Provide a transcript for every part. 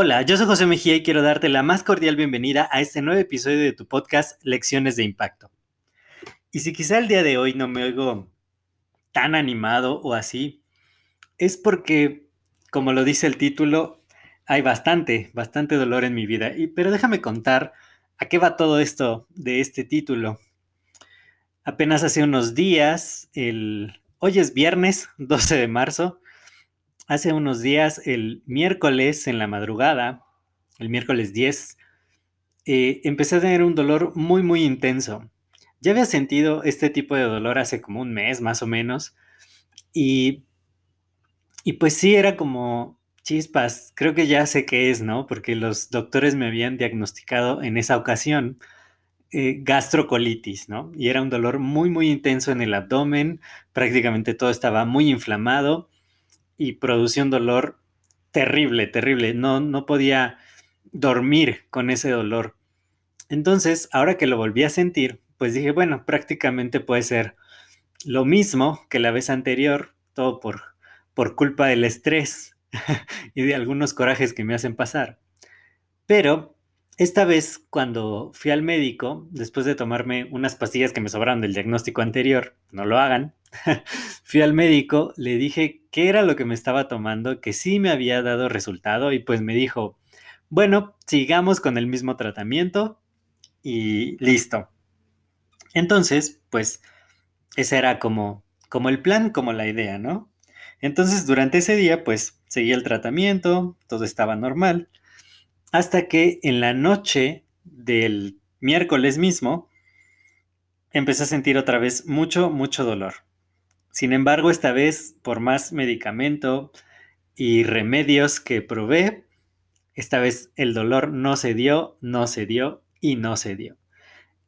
Hola, yo soy José Mejía y quiero darte la más cordial bienvenida a este nuevo episodio de tu podcast Lecciones de Impacto. Y si quizá el día de hoy no me oigo tan animado o así, es porque, como lo dice el título, hay bastante, bastante dolor en mi vida. Y, pero déjame contar a qué va todo esto de este título. Apenas hace unos días, el, hoy es viernes 12 de marzo, hace unos días, el miércoles en la madrugada, el miércoles 10, eh, empecé a tener un dolor muy, muy intenso. Ya había sentido este tipo de dolor hace como un mes más o menos. Y, y pues sí, era como chispas. Creo que ya sé qué es, ¿no? Porque los doctores me habían diagnosticado en esa ocasión eh, gastrocolitis, ¿no? Y era un dolor muy, muy intenso en el abdomen. Prácticamente todo estaba muy inflamado y producía un dolor terrible, terrible. No, no podía dormir con ese dolor. Entonces, ahora que lo volví a sentir, pues dije, bueno, prácticamente puede ser lo mismo que la vez anterior, todo por, por culpa del estrés y de algunos corajes que me hacen pasar. Pero esta vez, cuando fui al médico, después de tomarme unas pastillas que me sobraron del diagnóstico anterior, no lo hagan, fui al médico, le dije qué era lo que me estaba tomando, que sí me había dado resultado y pues me dijo, bueno, sigamos con el mismo tratamiento y listo. Entonces, pues ese era como, como el plan, como la idea, ¿no? Entonces, durante ese día, pues seguí el tratamiento, todo estaba normal hasta que en la noche del miércoles mismo empecé a sentir otra vez mucho, mucho dolor. Sin embargo, esta vez, por más medicamento y remedios que probé, esta vez el dolor no se dio, no se dio y no se dio.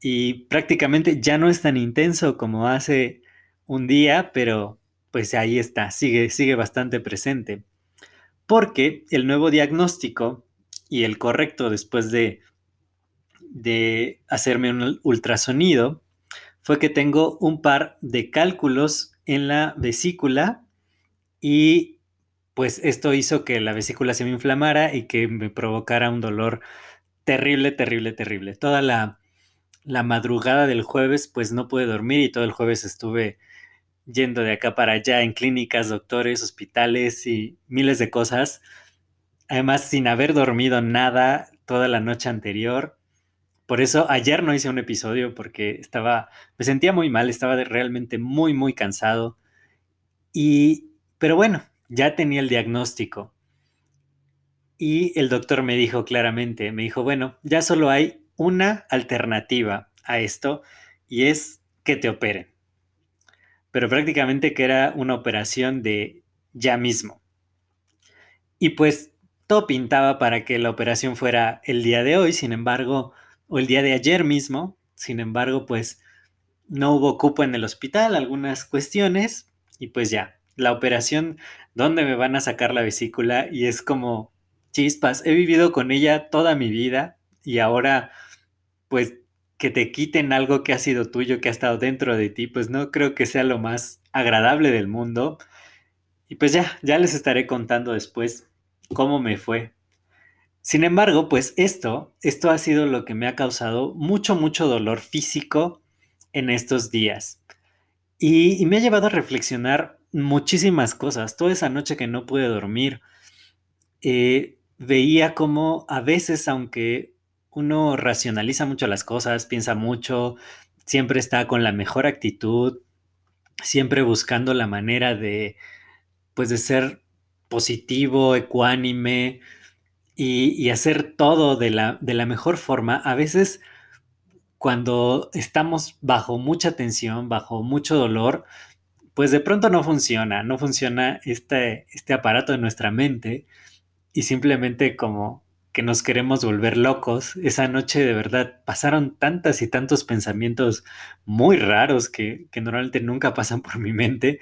Y prácticamente ya no es tan intenso como hace un día, pero pues ahí está, sigue, sigue bastante presente. Porque el nuevo diagnóstico y el correcto después de, de hacerme un ultrasonido fue que tengo un par de cálculos en la vesícula y pues esto hizo que la vesícula se me inflamara y que me provocara un dolor terrible, terrible, terrible. Toda la, la madrugada del jueves pues no pude dormir y todo el jueves estuve yendo de acá para allá en clínicas, doctores, hospitales y miles de cosas Además, sin haber dormido nada toda la noche anterior. Por eso ayer no hice un episodio porque estaba, me sentía muy mal, estaba realmente muy, muy cansado. Y, pero bueno, ya tenía el diagnóstico. Y el doctor me dijo claramente, me dijo, bueno, ya solo hay una alternativa a esto y es que te operen. Pero prácticamente que era una operación de ya mismo. Y pues todo pintaba para que la operación fuera el día de hoy, sin embargo, o el día de ayer mismo, sin embargo, pues no hubo cupo en el hospital, algunas cuestiones, y pues ya, la operación, ¿dónde me van a sacar la vesícula? Y es como chispas, he vivido con ella toda mi vida y ahora, pues, que te quiten algo que ha sido tuyo, que ha estado dentro de ti, pues no creo que sea lo más agradable del mundo. Y pues ya, ya les estaré contando después cómo me fue. Sin embargo, pues esto, esto ha sido lo que me ha causado mucho, mucho dolor físico en estos días. Y, me ha llevado a reflexionar muchísimas cosas. Toda esa noche que no pude dormir, eh, veía como a veces, aunque uno racionaliza mucho las cosas, piensa mucho, siempre está con la mejor actitud, siempre buscando la manera de, pues de ser positivo, ecuánime y, hacer todo de la, de la mejor forma, a veces cuando estamos bajo mucha tensión, bajo mucho dolor, pues de pronto no funciona, no funciona este, este aparato de nuestra mente y simplemente como que nos queremos volver locos. Esa noche de verdad pasaron tantas y tantos pensamientos muy raros que, que normalmente nunca pasan por mi mente,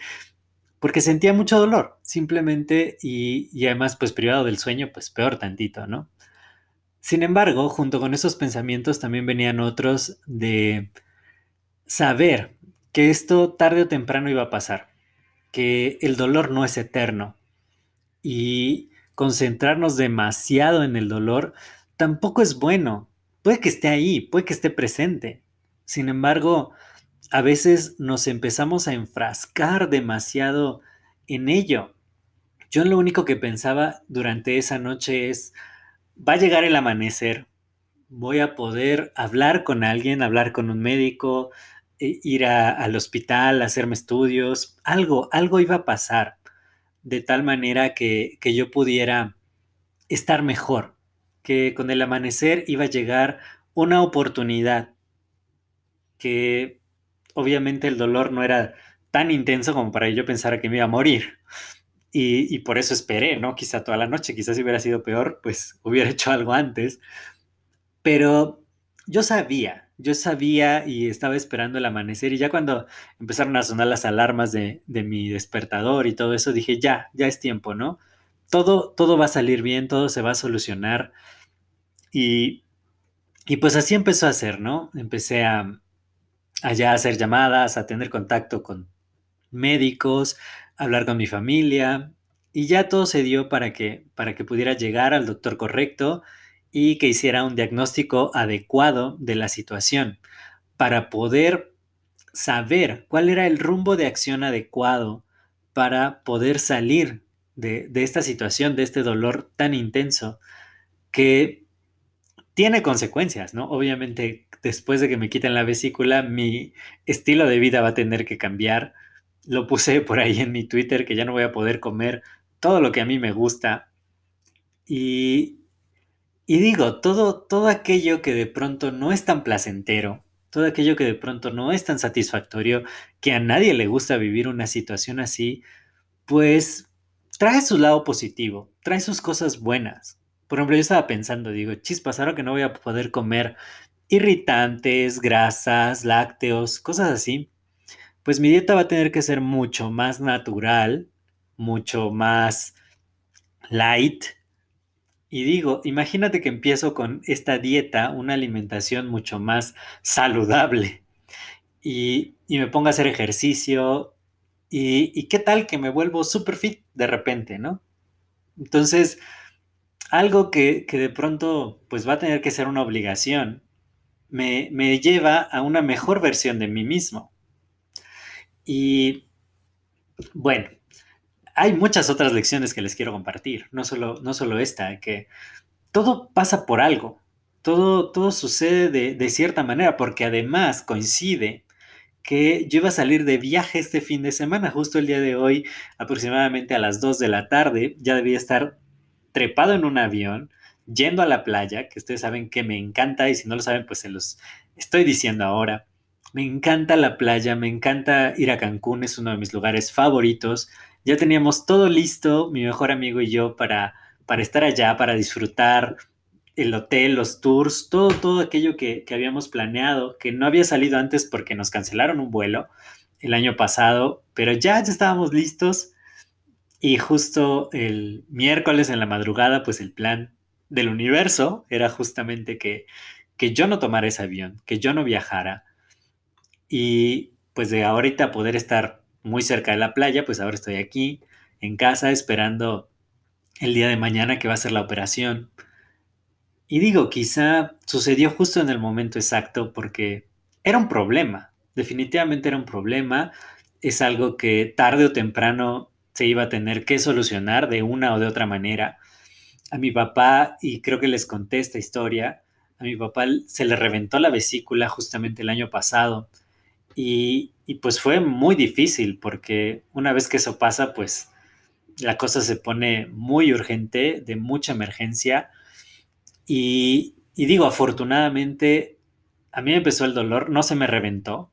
porque sentía mucho dolor, simplemente, y, y, además, pues privado del sueño, pues peor tantito, ¿no? Sin embargo, junto con esos pensamientos también venían otros de saber que esto tarde o temprano iba a pasar, que el dolor no es eterno y concentrarnos demasiado en el dolor tampoco es bueno. Puede que esté ahí, puede que esté presente. Sin embargo, a veces nos empezamos a enfrascar demasiado en ello. Yo lo único que pensaba durante esa noche es, va a llegar el amanecer, voy a poder hablar con alguien, hablar con un médico, e ir al hospital, hacerme estudios, algo, algo iba a pasar, de tal manera que, que yo pudiera estar mejor, que con el amanecer iba a llegar una oportunidad, que obviamente el dolor no era tan intenso como para yo pensar que me iba a morir. Y, por eso esperé, ¿no? Quizá toda la noche, quizás si hubiera sido peor, pues hubiera hecho algo antes. Pero yo sabía, yo sabía y estaba esperando el amanecer y ya cuando empezaron a sonar las alarmas de, mi despertador y todo eso, dije, ya, ya es tiempo, ¿no? Todo, todo va a salir bien, todo se va a solucionar. Y, y pues así empezó a hacer, ¿no? Empecé a, a ya hacer llamadas, a tener contacto con médicos, hablar con mi familia. Y ya todo se dio para que, para que pudiera llegar al doctor correcto y que hiciera un diagnóstico adecuado de la situación para poder saber cuál era el rumbo de acción adecuado para poder salir de, esta situación, de este dolor tan intenso que tiene consecuencias, ¿no? Obviamente, después de que me quiten la vesícula, mi estilo de vida va a tener que cambiar. Lo puse por ahí en mi Twitter que ya no voy a poder comer todo lo que a mí me gusta. Y, y digo, todo, todo aquello que de pronto no es tan placentero, todo aquello que de pronto no es tan satisfactorio, que a nadie le gusta vivir una situación así, pues trae su lado positivo, trae sus cosas buenas. Por ejemplo, yo estaba pensando, digo, chispas, ahora que no voy a poder comer irritantes, grasas, lácteos, cosas así, pues mi dieta va a tener que ser mucho más natural, mucho más light, y digo, imagínate que empiezo con esta dieta, una alimentación mucho más saludable y, me pongo a hacer ejercicio y, qué tal que me vuelvo super fit de repente, ¿no? Entonces, algo que, de pronto pues va a tener que ser una obligación, me, me lleva a una mejor versión de mí mismo. Y bueno, hay muchas otras lecciones que les quiero compartir, no solo, no solo esta, que todo pasa por algo, todo, todo sucede de, de cierta manera, porque además coincide que yo iba a salir de viaje este fin de semana, justo el día de hoy, aproximadamente a las 2 de la tarde, ya debía estar trepado en un avión, yendo a la playa, que ustedes saben que me encanta y si no lo saben, pues se los estoy diciendo ahora. Me encanta la playa, me encanta ir a Cancún, es uno de mis lugares favoritos. Ya teníamos todo listo, mi mejor amigo y yo, para, para estar allá, para disfrutar el hotel, los tours, todo, todo aquello que, habíamos planeado, que no había salido antes porque nos cancelaron un vuelo el año pasado, pero ya, ya estábamos listos. Y justo el miércoles en la madrugada, pues el plan del universo era justamente que, que yo no tomara ese avión, que yo no viajara. Y pues de ahorita poder estar muy cerca de la playa, pues ahora estoy aquí en casa esperando el día de mañana que va a ser la operación. Y digo, quizá sucedió justo en el momento exacto porque era un problema, definitivamente era un problema, es algo que tarde o temprano se iba a tener que solucionar de una o de otra manera. A mi papá, y creo que les conté esta historia, a mi papá se le reventó la vesícula justamente el año pasado y, pues fue muy difícil porque una vez que eso pasa, pues la cosa se pone muy urgente, de mucha emergencia. Y, digo, afortunadamente, a mí me empezó el dolor, no se me reventó,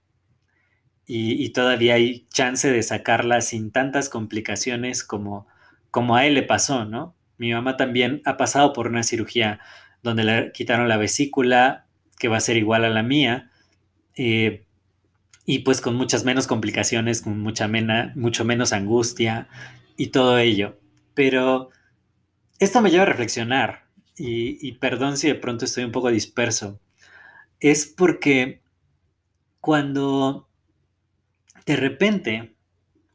y, todavía hay chance de sacarla sin tantas complicaciones como, como a él le pasó, ¿no? Mi mamá también ha pasado por una cirugía donde le quitaron la vesícula, que va a ser igual a la mía, eh, y pues con muchas menos complicaciones, con mucha mena, mucho menos angustia y todo ello. Pero esto me lleva a reflexionar, y, y perdón si de pronto estoy un poco disperso, es porque cuando de repente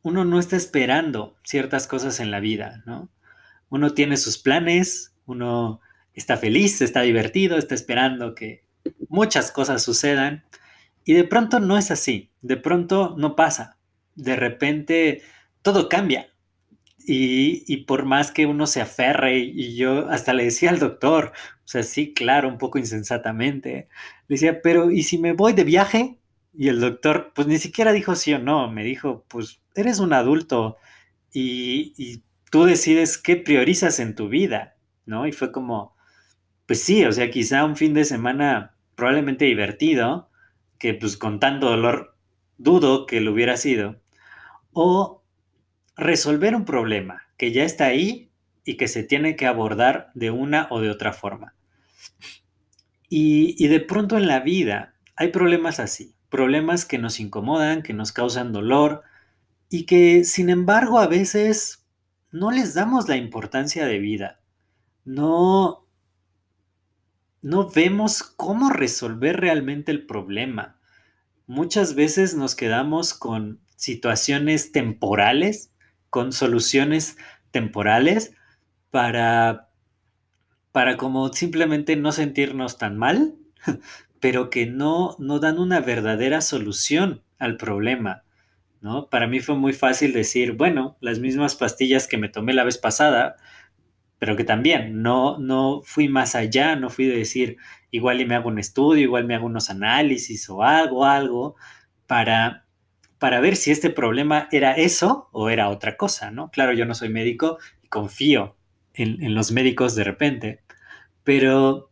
uno no está esperando ciertas cosas en la vida, ¿no? Uno tiene sus planes, uno está feliz, está divertido, está esperando que muchas cosas sucedan y de pronto no es así, de pronto no pasa, de repente todo cambia. Y, por más que uno se aferre, y yo hasta le decía al doctor, o sea, sí, claro, un poco insensatamente, le decía, pero ¿y si me voy de viaje? Y el doctor, pues ni siquiera dijo sí o no, me dijo, pues eres un adulto y, tú decides qué priorizas en tu vida, ¿no? Y fue como, pues sí, o sea, quizá un fin de semana probablemente divertido, que pues con tanto dolor dudo que lo hubiera sido, o resolver un problema que ya está ahí y que se tiene que abordar de una o de otra forma. Y de pronto en la vida hay problemas así, problemas que nos incomodan, que nos causan dolor y que sin embargo a veces no les damos la importancia de vida. No, no vemos cómo resolver realmente el problema. Muchas veces nos quedamos con situaciones temporales, con soluciones temporales para para como simplemente no sentirnos tan mal, pero que no, no dan una verdadera solución al problema. ¿no? Para mí fue muy fácil decir, bueno, las mismas pastillas que me tomé la vez pasada, pero que también no, no fui más allá, no fui de decir, igual y me hago un estudio, igual me hago unos análisis o algo, algo, para, para ver si este problema era eso o era otra cosa, ¿no? Claro, yo no soy médico y confío en, en los médicos de repente, pero,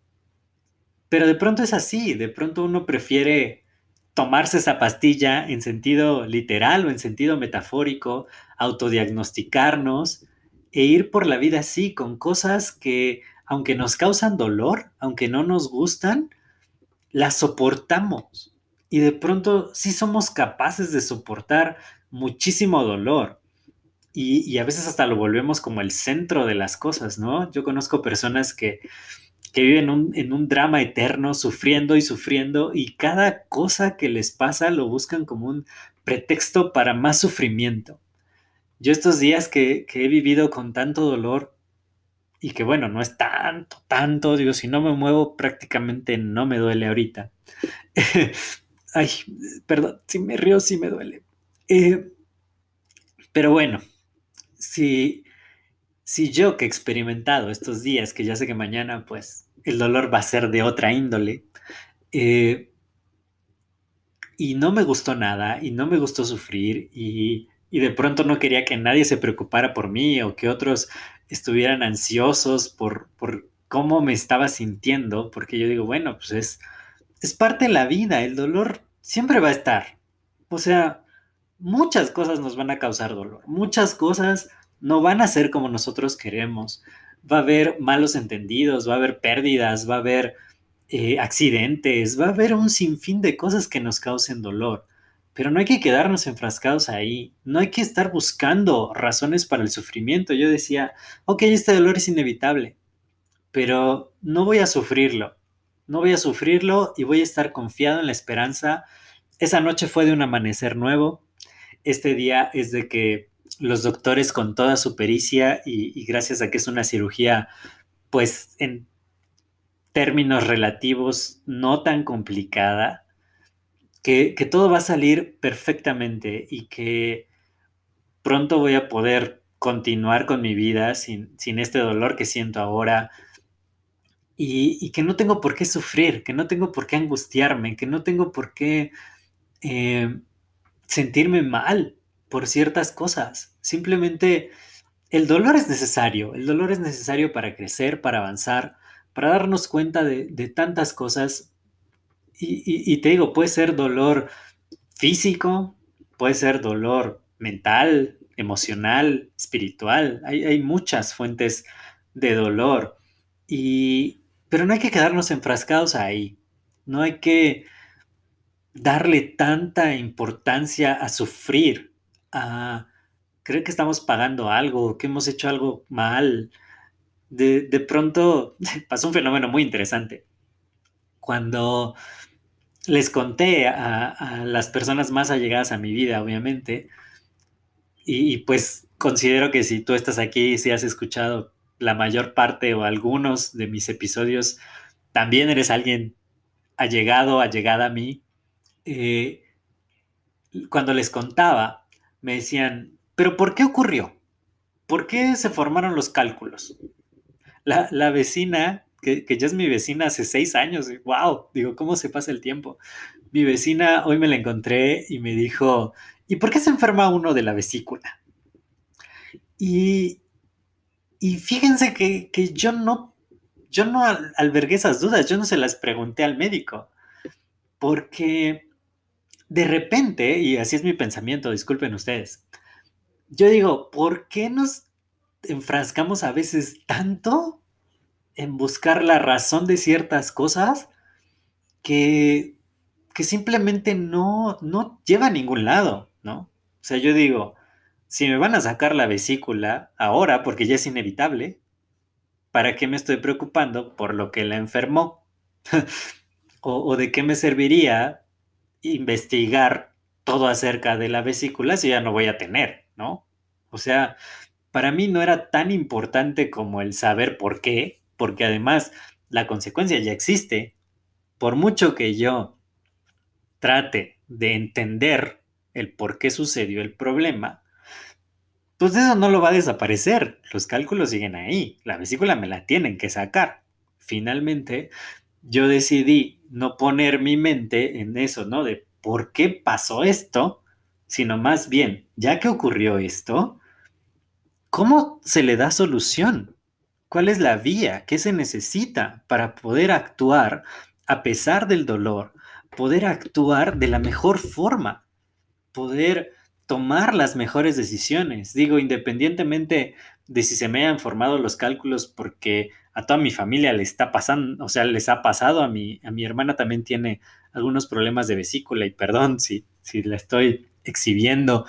pero de pronto es así, de pronto uno prefiere tomarse esa pastilla en sentido literal o en sentido metafórico, autodiagnosticarnos e ir por la vida así, con cosas que, aunque nos causan dolor, aunque no nos gustan, las soportamos. Y de pronto sí somos capaces de soportar muchísimo dolor. Y, y, a veces hasta lo volvemos como el centro de las cosas, ¿no? Yo conozco personas que que viven en un drama eterno, sufriendo y sufriendo, y cada cosa que les pasa lo buscan como un pretexto para más sufrimiento. Yo estos días que, he vivido con tanto dolor, y que bueno, no es tanto, tanto, digo, si no me muevo prácticamente no me duele ahorita. Ay, perdón, si me río sí me duele. Eh, pero bueno, si, si yo que he experimentado estos días, que ya sé que mañana pues el dolor va a ser de otra índole, eh, y no me gustó nada, y no me gustó sufrir, y, de pronto no quería que nadie se preocupara por mí o que otros estuvieran ansiosos por, por cómo me estaba sintiendo, porque yo digo, bueno, pues es, es parte de la vida, el dolor siempre va a estar. O sea, muchas cosas nos van a causar dolor, muchas cosas no van a ser como nosotros queremos. Va a haber malos entendidos, va a haber pérdidas, va a haber eh, accidentes, va a haber un sinfín de cosas que nos causen dolor. Pero no hay que quedarnos enfrascados ahí, no hay que estar buscando razones para el sufrimiento. Yo decía, ok, este dolor es inevitable, pero no voy a sufrirlo, no voy a sufrirlo y voy a estar confiado en la esperanza. Esa noche fue de un amanecer nuevo, este día es de que los doctores con toda su pericia y, gracias a que es una cirugía, pues en términos relativos no tan complicada, que, todo va a salir perfectamente y que pronto voy a poder continuar con mi vida sin, este dolor que siento ahora y, que no tengo por qué sufrir, que no tengo por qué angustiarme, que no tengo por qué eh, sentirme mal por ciertas cosas. Simplemente el dolor es necesario, el dolor es necesario para crecer, para avanzar, para darnos cuenta de, tantas cosas. Y, te digo, puede ser dolor físico, puede ser dolor mental, emocional, espiritual. Hay, hay muchas fuentes de dolor. Y, pero no hay que quedarnos enfrascados ahí. No hay que darle tanta importancia a sufrir, a creer que estamos pagando algo, que hemos hecho algo mal. De, de pronto pasó un fenómeno muy interesante. Cuando les conté a, las personas más allegadas a mi vida, obviamente, y, pues considero que si tú estás aquí, si has escuchado la mayor parte o algunos de mis episodios, también eres alguien allegado, allegada a mí. Eh, cuando les contaba, me decían, pero ¿por qué ocurrió? ¿Por qué se formaron los cálculos? La, la vecina que, ya es mi vecina hace seis años. ¡Wow! Digo, ¿cómo se pasa el tiempo? Mi vecina hoy me la encontré y me dijo, ¿y por qué se enferma uno de la vesícula? Y, y fíjense que, yo no, yo no albergué esas dudas, yo no se las pregunté al médico, porque de repente, y así es mi pensamiento, disculpen ustedes, yo digo, ¿por qué nos enfrascamos a veces tanto en buscar la razón de ciertas cosas que, que simplemente no, no lleva a ningún lado, ¿no? O sea, yo digo, si me van a sacar la vesícula ahora, porque ya es inevitable, ¿para qué me estoy preocupando por lo que la enfermó? o, o, de qué me serviría investigar todo acerca de la vesícula si ya no voy a tener, ¿no? O sea, para mí no era tan importante como el saber por qué, porque además la consecuencia ya existe. Por mucho que yo trate de entender el por qué sucedió el problema, pues eso no lo va a desaparecer. Los cálculos siguen ahí. La vesícula me la tienen que sacar. Finalmente, yo decidí no poner mi mente en eso, ¿no? De por qué pasó esto, sino más bien, ya que ocurrió esto, ¿cómo se le da solución? ¿Cuál es la vía? ¿Qué se necesita para poder actuar a pesar del dolor? Poder actuar de la mejor forma, poder tomar las mejores decisiones. Digo, independientemente de si se me hayan formado los cálculos porque a toda mi familia le está pasando, o sea, les ha pasado, a mi, a mi hermana también tiene algunos problemas de vesícula y perdón si, si la estoy exhibiendo,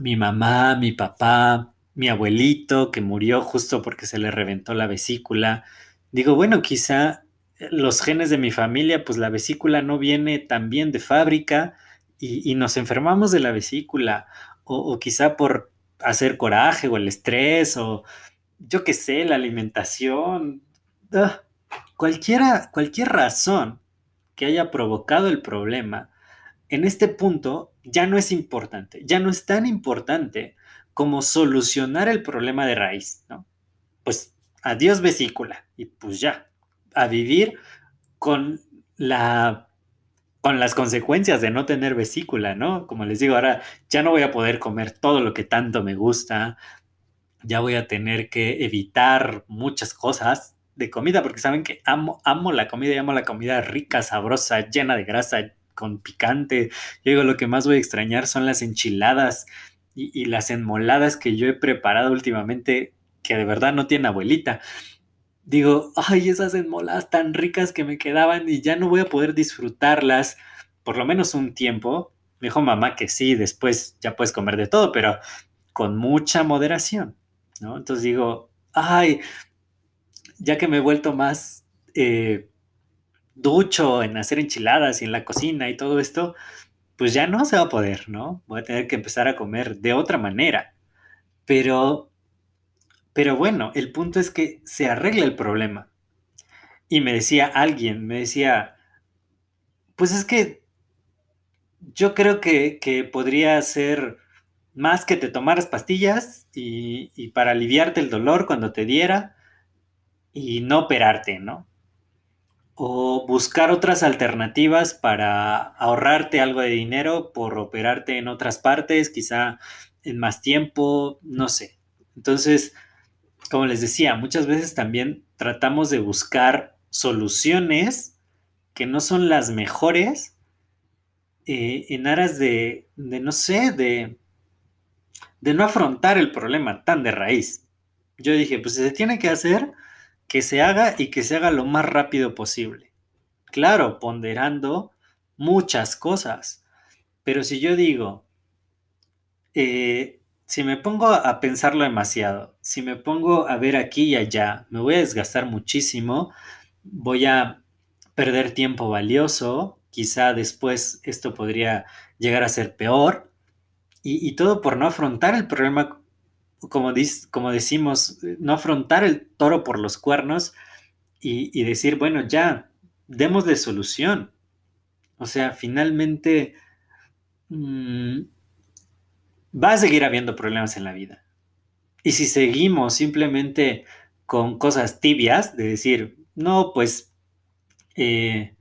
mi mamá, mi papá, mi abuelito que murió justo porque se le reventó la vesícula. Digo, bueno, quizá los genes de mi familia, pues la vesícula no viene tan bien de fábrica y, nos enfermamos de la vesícula, o, quizá por hacer coraje o el estrés, o yo qué sé, la alimentación, ah, cualquiera, cualquier razón que haya provocado el problema, en este punto ya no es importante, ya no es tan importante como solucionar el problema de raíz, ¿no? Pues adiós vesícula y pues ya, a vivir con la con las consecuencias de no tener vesícula, ¿no? Como les digo, ahora ya no voy a poder comer todo lo que tanto me gusta, ya voy a tener que evitar muchas cosas de comida, porque saben que amo, amo la comida y amo la comida rica, sabrosa, llena de grasa, con picante. Yo digo, lo que más voy a extrañar son las enchiladas y, las enmoladas que yo he preparado últimamente, que de verdad no tiene abuelita. Digo, ay, esas enmoladas tan ricas que me quedaban y ya no voy a poder disfrutarlas por lo menos un tiempo. Me dijo mamá que sí, después ya puedes comer de todo, pero con mucha moderación, ¿no? Entonces digo, ay, ya que me he vuelto más eh, ducho en hacer enchiladas y en la cocina y todo esto, pues ya no se va a poder, ¿no? Voy a tener que empezar a comer de otra manera. Pero, pero bueno, el punto es que se arregla el problema. Y me decía alguien, me decía, pues es que yo creo que, podría ser más que te tomaras pastillas y, y para aliviarte el dolor cuando te diera y no operarte, ¿no? o buscar otras alternativas para ahorrarte algo de dinero por operarte en otras partes, quizá en más tiempo, no sé. Entonces, como les decía, muchas veces también tratamos de buscar soluciones que no son las mejores eh, en aras de, de, no sé, de, de no afrontar el problema tan de raíz. Yo dije, pues se tiene que hacer, que se haga y que se haga lo más rápido posible. Claro, ponderando muchas cosas. Pero si yo digo, eh, si me pongo a pensarlo demasiado, si me pongo a ver aquí y allá, me voy a desgastar muchísimo, voy a perder tiempo valioso, quizá después esto podría llegar a ser peor, y, todo por no afrontar el problema, como, como decimos, no afrontar el toro por los cuernos y, decir, bueno, ya, demos de solución. O sea, finalmente mm, va a seguir habiendo problemas en la vida. Y si seguimos simplemente con cosas tibias, de decir, no, pues eh,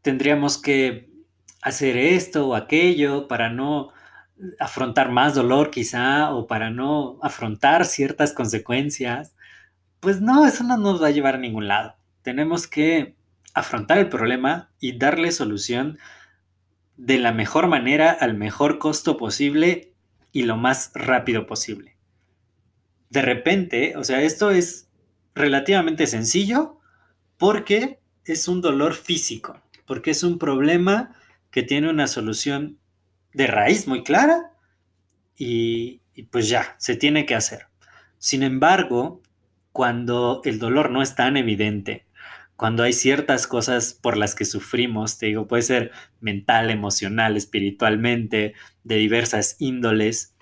tendríamos que hacer esto o aquello para no afrontar más dolor quizá o para no afrontar ciertas consecuencias, pues no, eso no nos va a llevar a ningún lado. Tenemos que afrontar el problema y darle solución de la mejor manera, al mejor costo posible y lo más rápido posible. De repente, o sea, esto es relativamente sencillo porque es un dolor físico, porque es un problema que tiene una solución de raíz muy clara y, pues ya, se tiene que hacer. Sin embargo, cuando el dolor no es tan evidente, cuando hay ciertas cosas por las que sufrimos, te digo, puede ser mental, emocional, espiritualmente, de diversas índoles,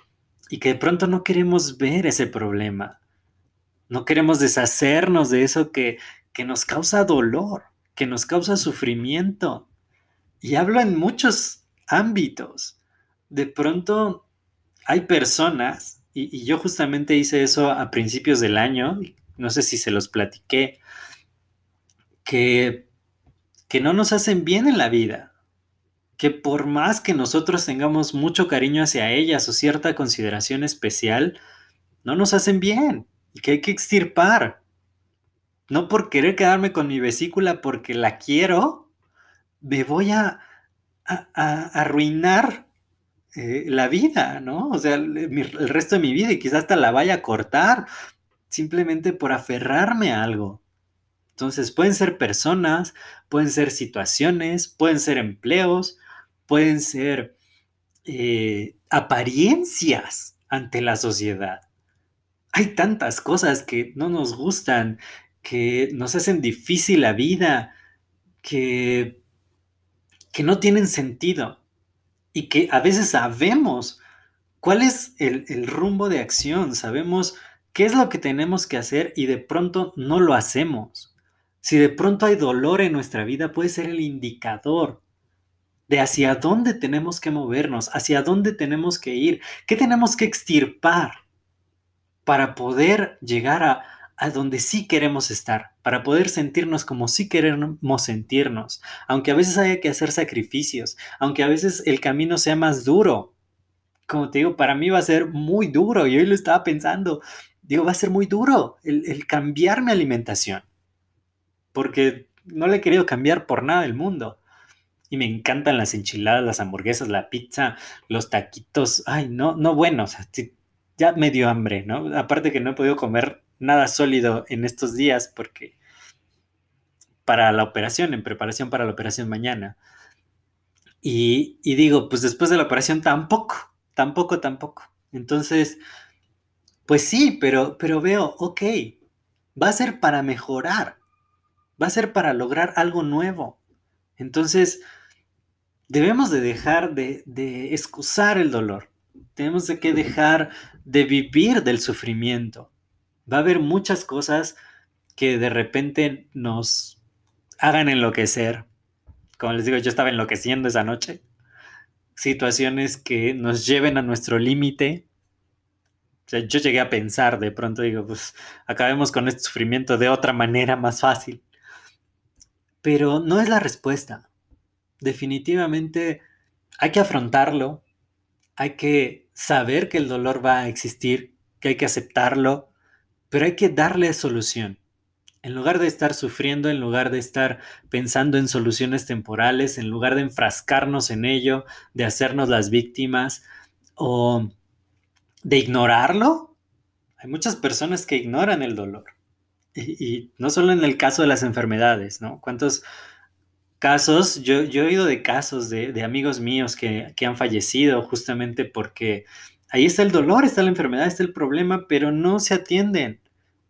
y que de pronto no queremos ver ese problema, no queremos deshacernos de eso que, que nos causa dolor, que nos causa sufrimiento. Y hablo en muchos ámbitos. De pronto hay personas, y, yo justamente hice eso a principios del año, no sé si se los platiqué, que, que no nos hacen bien en la vida, que por más que nosotros tengamos mucho cariño hacia ellas o cierta consideración especial, no nos hacen bien y que hay que extirpar. No por querer quedarme con mi vesícula porque la quiero, me voy a, arruinar eh, la vida, ¿no? O sea, el, el resto de mi vida y quizás hasta la vaya a cortar simplemente por aferrarme a algo. Entonces pueden ser personas, pueden ser situaciones, pueden ser empleos, pueden ser eh, apariencias ante la sociedad. Hay tantas cosas que no nos gustan, que nos hacen difícil la vida, que, que no tienen sentido y que a veces sabemos cuál es el, el rumbo de acción, sabemos qué es lo que tenemos que hacer y de pronto no lo hacemos. Si de pronto hay dolor en nuestra vida, puede ser el indicador de hacia dónde tenemos que movernos, hacia dónde tenemos que ir, qué tenemos que extirpar para poder llegar a, a donde sí queremos estar, para poder sentirnos como sí queremos sentirnos, aunque a veces haya que hacer sacrificios, aunque a veces el camino sea más duro. Como te digo, para mí va a ser muy duro y hoy lo estaba pensando. Digo, va a ser muy duro el, cambiar mi alimentación porque no le he querido cambiar por nada del mundo. Y me encantan las enchiladas, las hamburguesas, la pizza, los taquitos. Ay, no, no bueno, o ya me dio hambre, ¿no? Aparte que no he podido comer nada sólido en estos días porque para la operación, en preparación para la operación mañana. Y, digo, pues después de la operación tampoco, tampoco, tampoco. Entonces, pues sí, pero, pero veo, ok, va a ser para mejorar va a ser para lograr algo nuevo. Entonces, debemos de dejar de, excusar el dolor. Tenemos de que dejar de vivir del sufrimiento. Va a haber muchas cosas que de repente nos hagan enloquecer. Como les digo, yo estaba enloqueciendo esa noche. Situaciones que nos lleven a nuestro límite. Yo llegué a pensar, de pronto digo, pues acabemos con este sufrimiento de otra manera más fácil. Pero no es la respuesta. Definitivamente hay que afrontarlo, hay que saber que el dolor va a existir, que hay que aceptarlo, pero hay que darle solución. En lugar de estar sufriendo, en lugar de estar pensando en soluciones temporales, en lugar de enfrascarnos en ello, de hacernos las víctimas o de ignorarlo, hay muchas personas que ignoran el dolor. Y, no solo en el caso de las enfermedades, ¿no? ¿Cuántos casos? Yo, yo he oído de casos de, amigos míos que, que han fallecido justamente porque ahí está el dolor, está la enfermedad, está el problema, pero no se atienden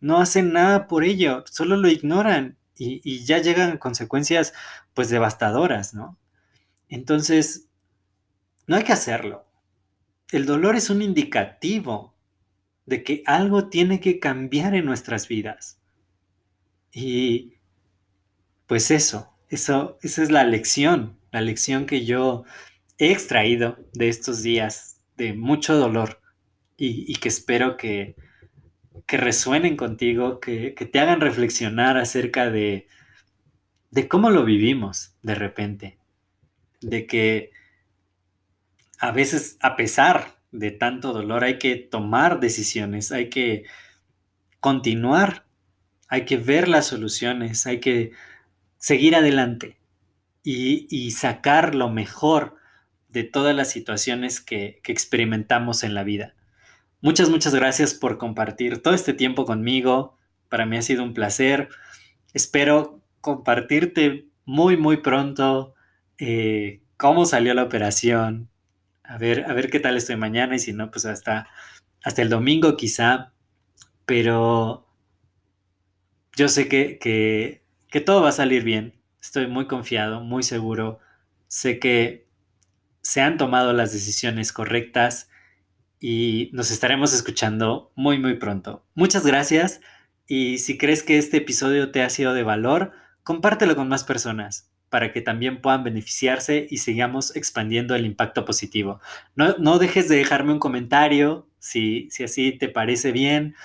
no hacen nada por ello, solo lo ignoran y, ya llegan consecuencias pues devastadoras, ¿no? Entonces, no hay que hacerlo. El dolor es un indicativo de que algo tiene que cambiar en nuestras vidas. Y pues eso, eso, esa es la lección, la lección que yo he extraído de estos días de mucho dolor y que espero que, que resuenen contigo, que, te hagan reflexionar acerca de, de cómo lo vivimos de repente, de que a veces a pesar de tanto dolor hay que tomar decisiones, hay que continuar, hay que ver las soluciones, hay que seguir adelante y, sacar lo mejor de todas las situaciones que experimentamos en la vida. Muchas, muchas gracias por compartir todo este tiempo conmigo. Para mí ha sido un placer. Espero compartirte muy, muy pronto eh, cómo salió la operación. A ver, a ver qué tal estoy mañana y si no, pues hasta, hasta el domingo quizá. Pero yo sé que, que, que todo va a salir bien. Estoy muy confiado, muy seguro. Sé que se han tomado las decisiones correctas y nos estaremos escuchando muy muy pronto. Muchas gracias y si crees que este episodio te ha sido de valor, compártelo con más personas para que también puedan beneficiarse y sigamos expandiendo el impacto positivo. No, dejes de dejarme un comentario si, si así te parece bien,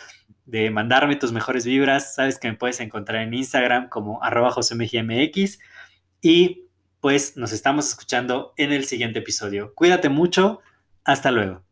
de mandarme tus mejores vibras. Sabes que me puedes encontrar en Instagram como arroba josemgmx y pues nos estamos escuchando en el siguiente episodio. Cuídate mucho. Hasta luego.